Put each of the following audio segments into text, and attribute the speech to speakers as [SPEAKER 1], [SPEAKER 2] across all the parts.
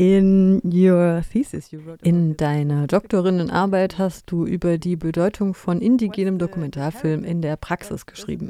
[SPEAKER 1] In your thesis you wrote in deiner Doktorinnenarbeit hast du über die Bedeutung von indigenem Dokumentarfilm in der Praxis geschrieben.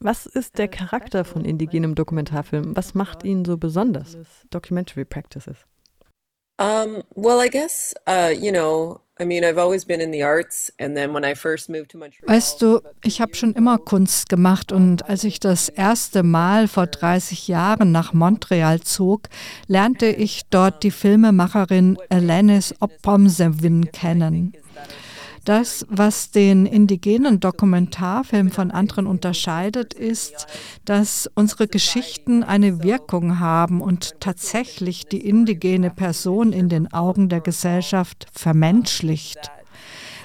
[SPEAKER 1] Was ist der Charakter von indigenem Dokumentarfilm? Was macht ihn so besonders? Documentary practices.
[SPEAKER 2] Um, well, I guess, uh, you know,
[SPEAKER 3] Weißt du, ich habe schon immer Kunst gemacht und als ich das erste Mal vor 30 Jahren nach Montreal zog, lernte ich dort die Filmemacherin Alanis Opomsevin kennen. Das, was den indigenen Dokumentarfilm von anderen unterscheidet, ist, dass unsere Geschichten eine Wirkung haben und tatsächlich die indigene Person in den Augen der Gesellschaft vermenschlicht.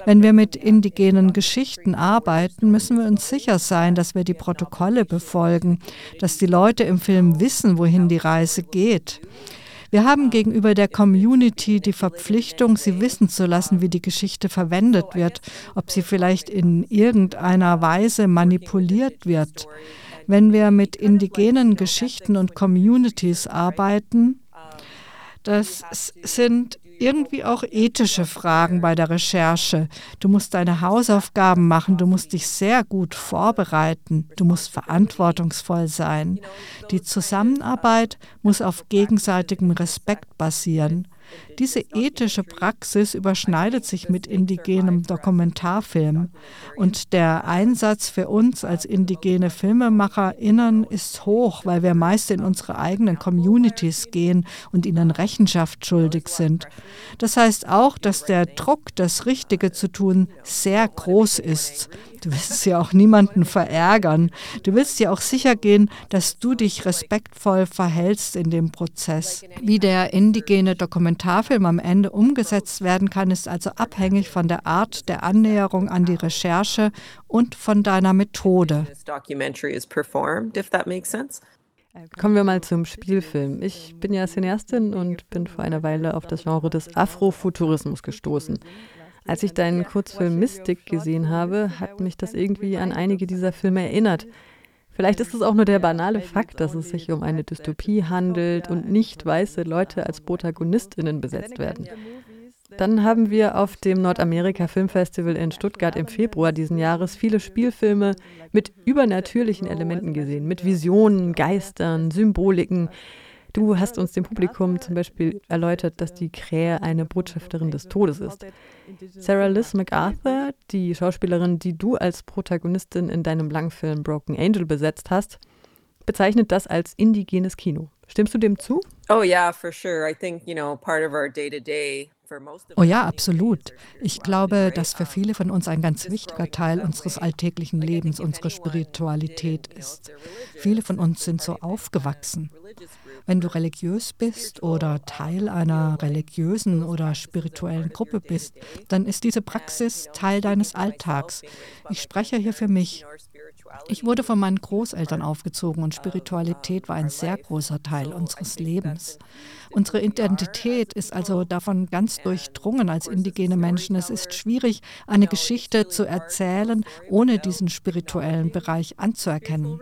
[SPEAKER 3] Wenn wir mit indigenen Geschichten arbeiten, müssen wir uns sicher sein, dass wir die Protokolle befolgen, dass die Leute im Film wissen, wohin die Reise geht. Wir haben gegenüber der Community die Verpflichtung, sie wissen zu lassen, wie die Geschichte verwendet wird, ob sie vielleicht in irgendeiner Weise manipuliert wird. Wenn wir mit indigenen Geschichten und Communities arbeiten, das sind irgendwie auch ethische Fragen bei der Recherche. Du musst deine Hausaufgaben machen, du musst dich sehr gut vorbereiten, du musst verantwortungsvoll sein. Die Zusammenarbeit muss auf gegenseitigem Respekt basieren. Diese ethische Praxis überschneidet sich mit indigenem Dokumentarfilm und der Einsatz für uns als indigene FilmemacherInnen ist hoch, weil wir meist in unsere eigenen Communities gehen und ihnen Rechenschaft schuldig sind. Das heißt auch, dass der Druck, das Richtige zu tun, sehr groß ist. Du willst ja auch niemanden verärgern. Du willst ja auch sicher gehen, dass du dich respektvoll verhältst in dem Prozess. Wie der indigene Dokumentarfilm am Ende umgesetzt werden kann, ist also abhängig von der Art der Annäherung an die Recherche und von deiner Methode.
[SPEAKER 1] Kommen wir mal zum Spielfilm. Ich bin ja Cineastin und bin vor einer Weile auf das Genre des Afrofuturismus gestoßen. Als ich deinen Kurzfilm Mystic gesehen habe, hat mich das irgendwie an einige dieser Filme erinnert. Vielleicht ist es auch nur der banale Fakt, dass es sich um eine Dystopie handelt und nicht weiße Leute als Protagonistinnen besetzt werden. Dann haben wir auf dem Nordamerika Filmfestival in Stuttgart im Februar diesen Jahres viele Spielfilme mit übernatürlichen Elementen gesehen, mit Visionen, Geistern, Symboliken, Du hast uns dem Publikum zum Beispiel erläutert, dass die Krähe eine Botschafterin des Todes ist. Sarah Liz MacArthur, die Schauspielerin, die du als Protagonistin in deinem Langfilm Broken Angel besetzt hast, bezeichnet das als indigenes Kino. Stimmst du dem zu?
[SPEAKER 2] Oh yeah, for sure. I think, you know, part of our day-to-day
[SPEAKER 3] Oh ja, absolut. Ich glaube, dass für viele von uns ein ganz wichtiger Teil unseres alltäglichen Lebens unsere Spiritualität ist. Viele von uns sind so aufgewachsen. Wenn du religiös bist oder Teil einer religiösen oder spirituellen Gruppe bist, dann ist diese Praxis Teil deines Alltags. Ich spreche hier für mich. Ich wurde von meinen Großeltern aufgezogen und Spiritualität war ein sehr großer Teil unseres Lebens. Unsere Identität ist also davon ganz durchdrungen als indigene Menschen. Es ist schwierig, eine Geschichte zu erzählen, ohne diesen spirituellen Bereich anzuerkennen.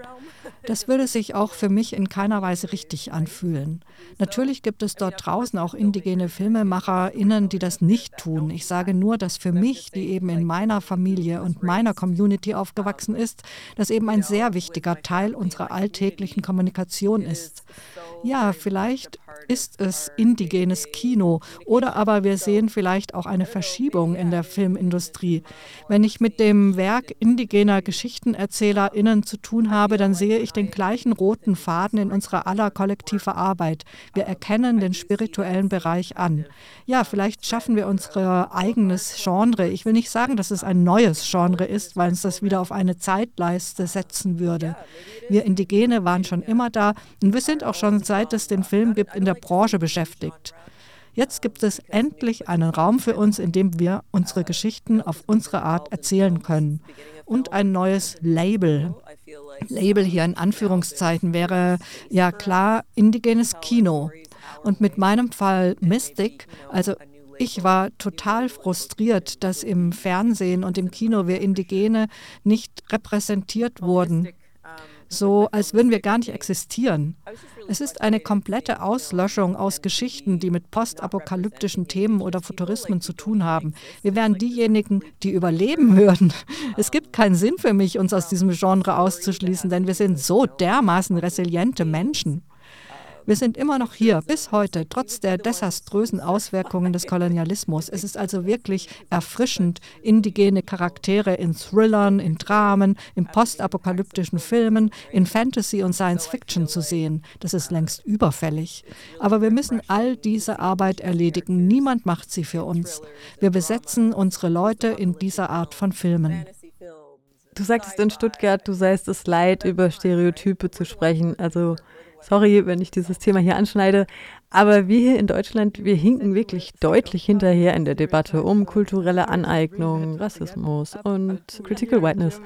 [SPEAKER 3] Das würde sich auch für mich in keiner Weise richtig anfühlen. Natürlich gibt es dort draußen auch indigene FilmemacherInnen, die das nicht tun. Ich sage nur, dass für mich, die eben in meiner Familie und meiner Community aufgewachsen ist, das eben ein sehr wichtiger Teil unserer alltäglichen Kommunikation ist. Ja, vielleicht ist es indigenes Kino oder aber wir sehen vielleicht auch eine Verschiebung in der Filmindustrie. Wenn ich mit dem Werk indigener GeschichtenerzählerInnen zu tun habe, dann sehe ich den gleichen roten Faden in unserer aller kollektiver Arbeit. Wir erkennen den spirituellen Bereich an. Ja, vielleicht schaffen wir unser eigenes Genre. Ich will nicht sagen, dass es ein neues Genre ist, weil uns das wieder auf eine Zeitleiste setzen würde. Wir Indigene waren schon immer da und wir sind auch schon seit es den Film gibt, in der Branche beschäftigt. Jetzt gibt es endlich einen Raum für uns, in dem wir unsere Geschichten auf unsere Art erzählen können. Und ein neues Label. Label hier in Anführungszeichen wäre ja klar indigenes Kino. Und mit meinem Fall Mystic, also ich war total frustriert, dass im Fernsehen und im Kino wir Indigene nicht repräsentiert wurden. So als würden wir gar nicht existieren. Es ist eine komplette Auslöschung aus Geschichten, die mit postapokalyptischen Themen oder Futurismen zu tun haben. Wir wären diejenigen, die überleben würden. Es gibt keinen Sinn für mich, uns aus diesem Genre auszuschließen, denn wir sind so dermaßen resiliente Menschen. Wir sind immer noch hier, bis heute, trotz der desaströsen Auswirkungen des Kolonialismus. Es ist also wirklich erfrischend, indigene Charaktere in Thrillern, in Dramen, in postapokalyptischen Filmen, in Fantasy und Science Fiction zu sehen. Das ist längst überfällig. Aber wir müssen all diese Arbeit erledigen. Niemand macht sie für uns. Wir besetzen unsere Leute in dieser Art von Filmen.
[SPEAKER 1] Du sagtest in Stuttgart, du seist es leid, über Stereotype zu sprechen. Also Sorry, wenn ich dieses Thema hier anschneide, aber wir hier in Deutschland, wir hinken wirklich deutlich hinterher in der Debatte um kulturelle Aneignung, Rassismus und Critical Whiteness.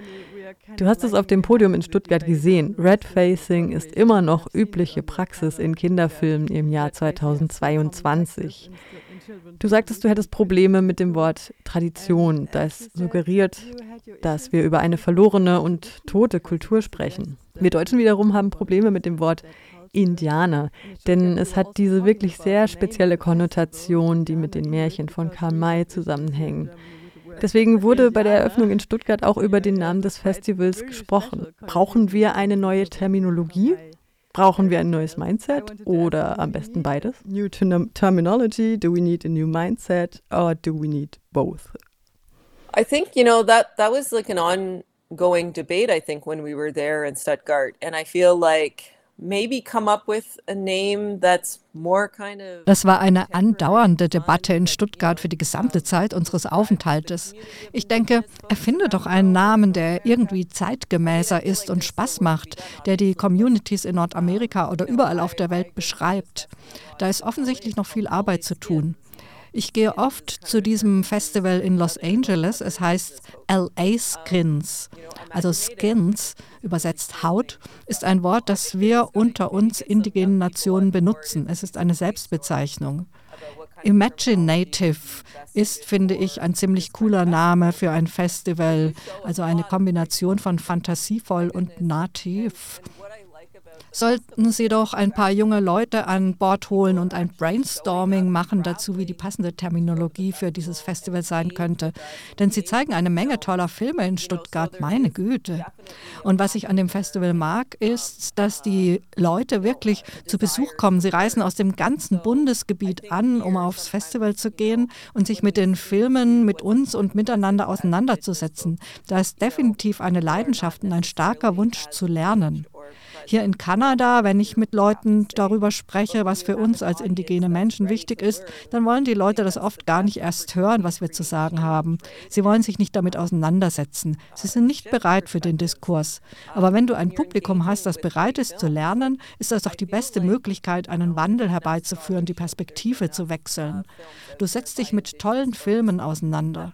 [SPEAKER 1] Du hast es auf dem Podium in Stuttgart gesehen. Red Facing ist immer noch übliche Praxis in Kinderfilmen im Jahr 2022. Du sagtest, du hättest Probleme mit dem Wort Tradition. Das suggeriert, dass wir über eine verlorene und tote Kultur sprechen. Wir Deutschen wiederum haben Probleme mit dem Wort Indianer, denn es hat diese wirklich sehr spezielle Konnotation, die mit den Märchen von Karl May zusammenhängen. Deswegen wurde bei der Eröffnung in Stuttgart auch über den Namen des Festivals gesprochen. Brauchen wir eine neue Terminologie? Brauchen wir ein neues Mindset oder am besten beides? New terminology, do we need a new mindset or do we need both?
[SPEAKER 2] I think, you know, that that was like an ongoing debate I think when we were there in Stuttgart and I feel like
[SPEAKER 3] das war eine andauernde Debatte in Stuttgart für die gesamte Zeit unseres Aufenthaltes. Ich denke, erfinde doch einen Namen, der irgendwie zeitgemäßer ist und Spaß macht, der die Communities in Nordamerika oder überall auf der Welt beschreibt. Da ist offensichtlich noch viel Arbeit zu tun. Ich gehe oft zu diesem Festival in Los Angeles. Es heißt LA Skins. Also Skins, übersetzt Haut, ist ein Wort, das wir unter uns indigenen Nationen benutzen. Es ist eine Selbstbezeichnung. Imaginative ist, finde ich, ein ziemlich cooler Name für ein Festival, also eine Kombination von fantasievoll und nativ sollten Sie doch ein paar junge Leute an Bord holen und ein Brainstorming machen dazu, wie die passende Terminologie für dieses Festival sein könnte. Denn Sie zeigen eine Menge toller Filme in Stuttgart, meine Güte. Und was ich an dem Festival mag, ist, dass die Leute wirklich zu Besuch kommen. Sie reisen aus dem ganzen Bundesgebiet an, um aufs Festival zu gehen und sich mit den Filmen, mit uns und miteinander auseinanderzusetzen. Da ist definitiv eine Leidenschaft und ein starker Wunsch zu lernen. Hier in Kanada, wenn ich mit Leuten darüber spreche, was für uns als indigene Menschen wichtig ist, dann wollen die Leute das oft gar nicht erst hören, was wir zu sagen haben. Sie wollen sich nicht damit auseinandersetzen. Sie sind nicht bereit für den Diskurs. Aber wenn du ein Publikum hast, das bereit ist zu lernen, ist das doch die beste Möglichkeit, einen Wandel herbeizuführen, die Perspektive zu wechseln. Du setzt dich mit tollen Filmen auseinander.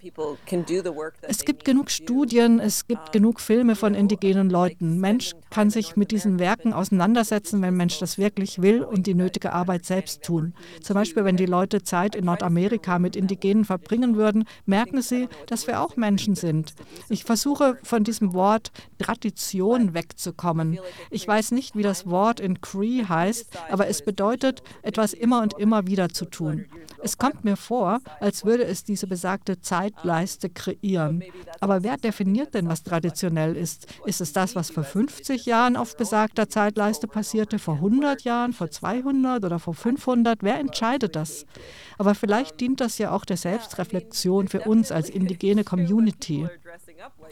[SPEAKER 3] Es gibt genug Studien, es gibt genug Filme von indigenen Leuten. Mensch kann sich mit diesen Werken auseinandersetzen, wenn Mensch das wirklich will und die nötige Arbeit selbst tun. Zum Beispiel, wenn die Leute Zeit in Nordamerika mit Indigenen verbringen würden, merken sie, dass wir auch Menschen sind. Ich versuche von diesem Wort Tradition wegzukommen. Ich weiß nicht, wie das Wort in Cree heißt, aber es bedeutet, etwas immer und immer wieder zu tun. Es kommt mir vor, als würde es diese besagte Zeitleiste kreieren. Aber wer definiert denn, was traditionell ist? Ist es das, was vor 50 Jahren auf besagter Zeitleiste passierte, vor 100 Jahren, vor 200 oder vor 500? Wer entscheidet das? Aber vielleicht dient das ja auch der Selbstreflexion für uns als indigene Community.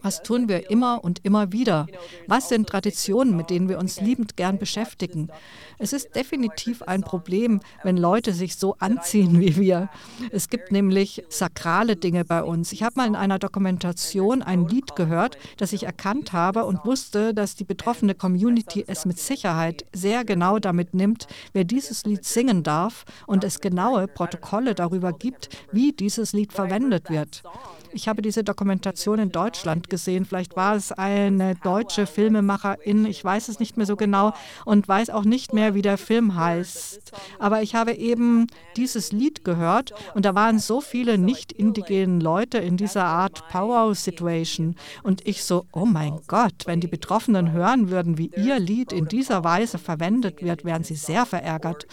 [SPEAKER 3] Was tun wir immer und immer wieder? Was sind Traditionen, mit denen wir uns liebend gern beschäftigen? Es ist definitiv ein Problem, wenn Leute sich so anziehen wie wir. Es gibt nämlich sakrale Dinge bei uns. Ich habe mal in einer Dokumentation ein Lied gehört, das ich erkannt habe und wusste, dass die betroffene Community es mit Sicherheit sehr genau damit nimmt, wer dieses Lied singen darf und es genaue Protokolle darüber gibt, wie dieses Lied verwendet wird. Ich habe diese Dokumentation in in Deutschland gesehen. Vielleicht war es eine deutsche Filmemacherin, ich weiß es nicht mehr so genau und weiß auch nicht mehr, wie der Film heißt. Aber ich habe eben dieses Lied gehört und da waren so viele nicht indigenen Leute in dieser Art Power-Situation. Und ich so, oh mein Gott, wenn die Betroffenen hören würden, wie ihr Lied in dieser Weise verwendet wird, wären sie sehr verärgert.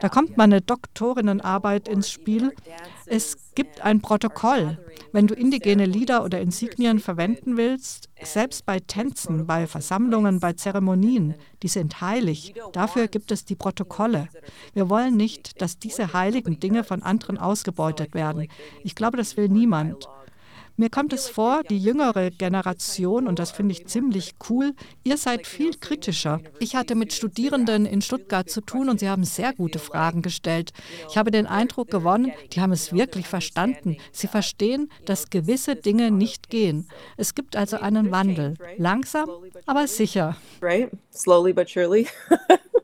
[SPEAKER 3] Da kommt meine Doktorinnenarbeit ins Spiel. Es gibt ein Protokoll. Wenn du indigene Lieder oder Insignien verwenden willst, selbst bei Tänzen, bei Versammlungen, bei Zeremonien, die sind heilig. Dafür gibt es die Protokolle. Wir wollen nicht, dass diese heiligen Dinge von anderen ausgebeutet werden. Ich glaube, das will niemand. Mir kommt es vor, die jüngere Generation, und das finde ich ziemlich cool, ihr seid viel kritischer. Ich hatte mit Studierenden in Stuttgart zu tun und sie haben sehr gute Fragen gestellt. Ich habe den Eindruck gewonnen, die haben es wirklich verstanden. Sie verstehen, dass gewisse Dinge nicht gehen. Es gibt also einen Wandel. Langsam, aber sicher.
[SPEAKER 2] Right? Slowly but surely.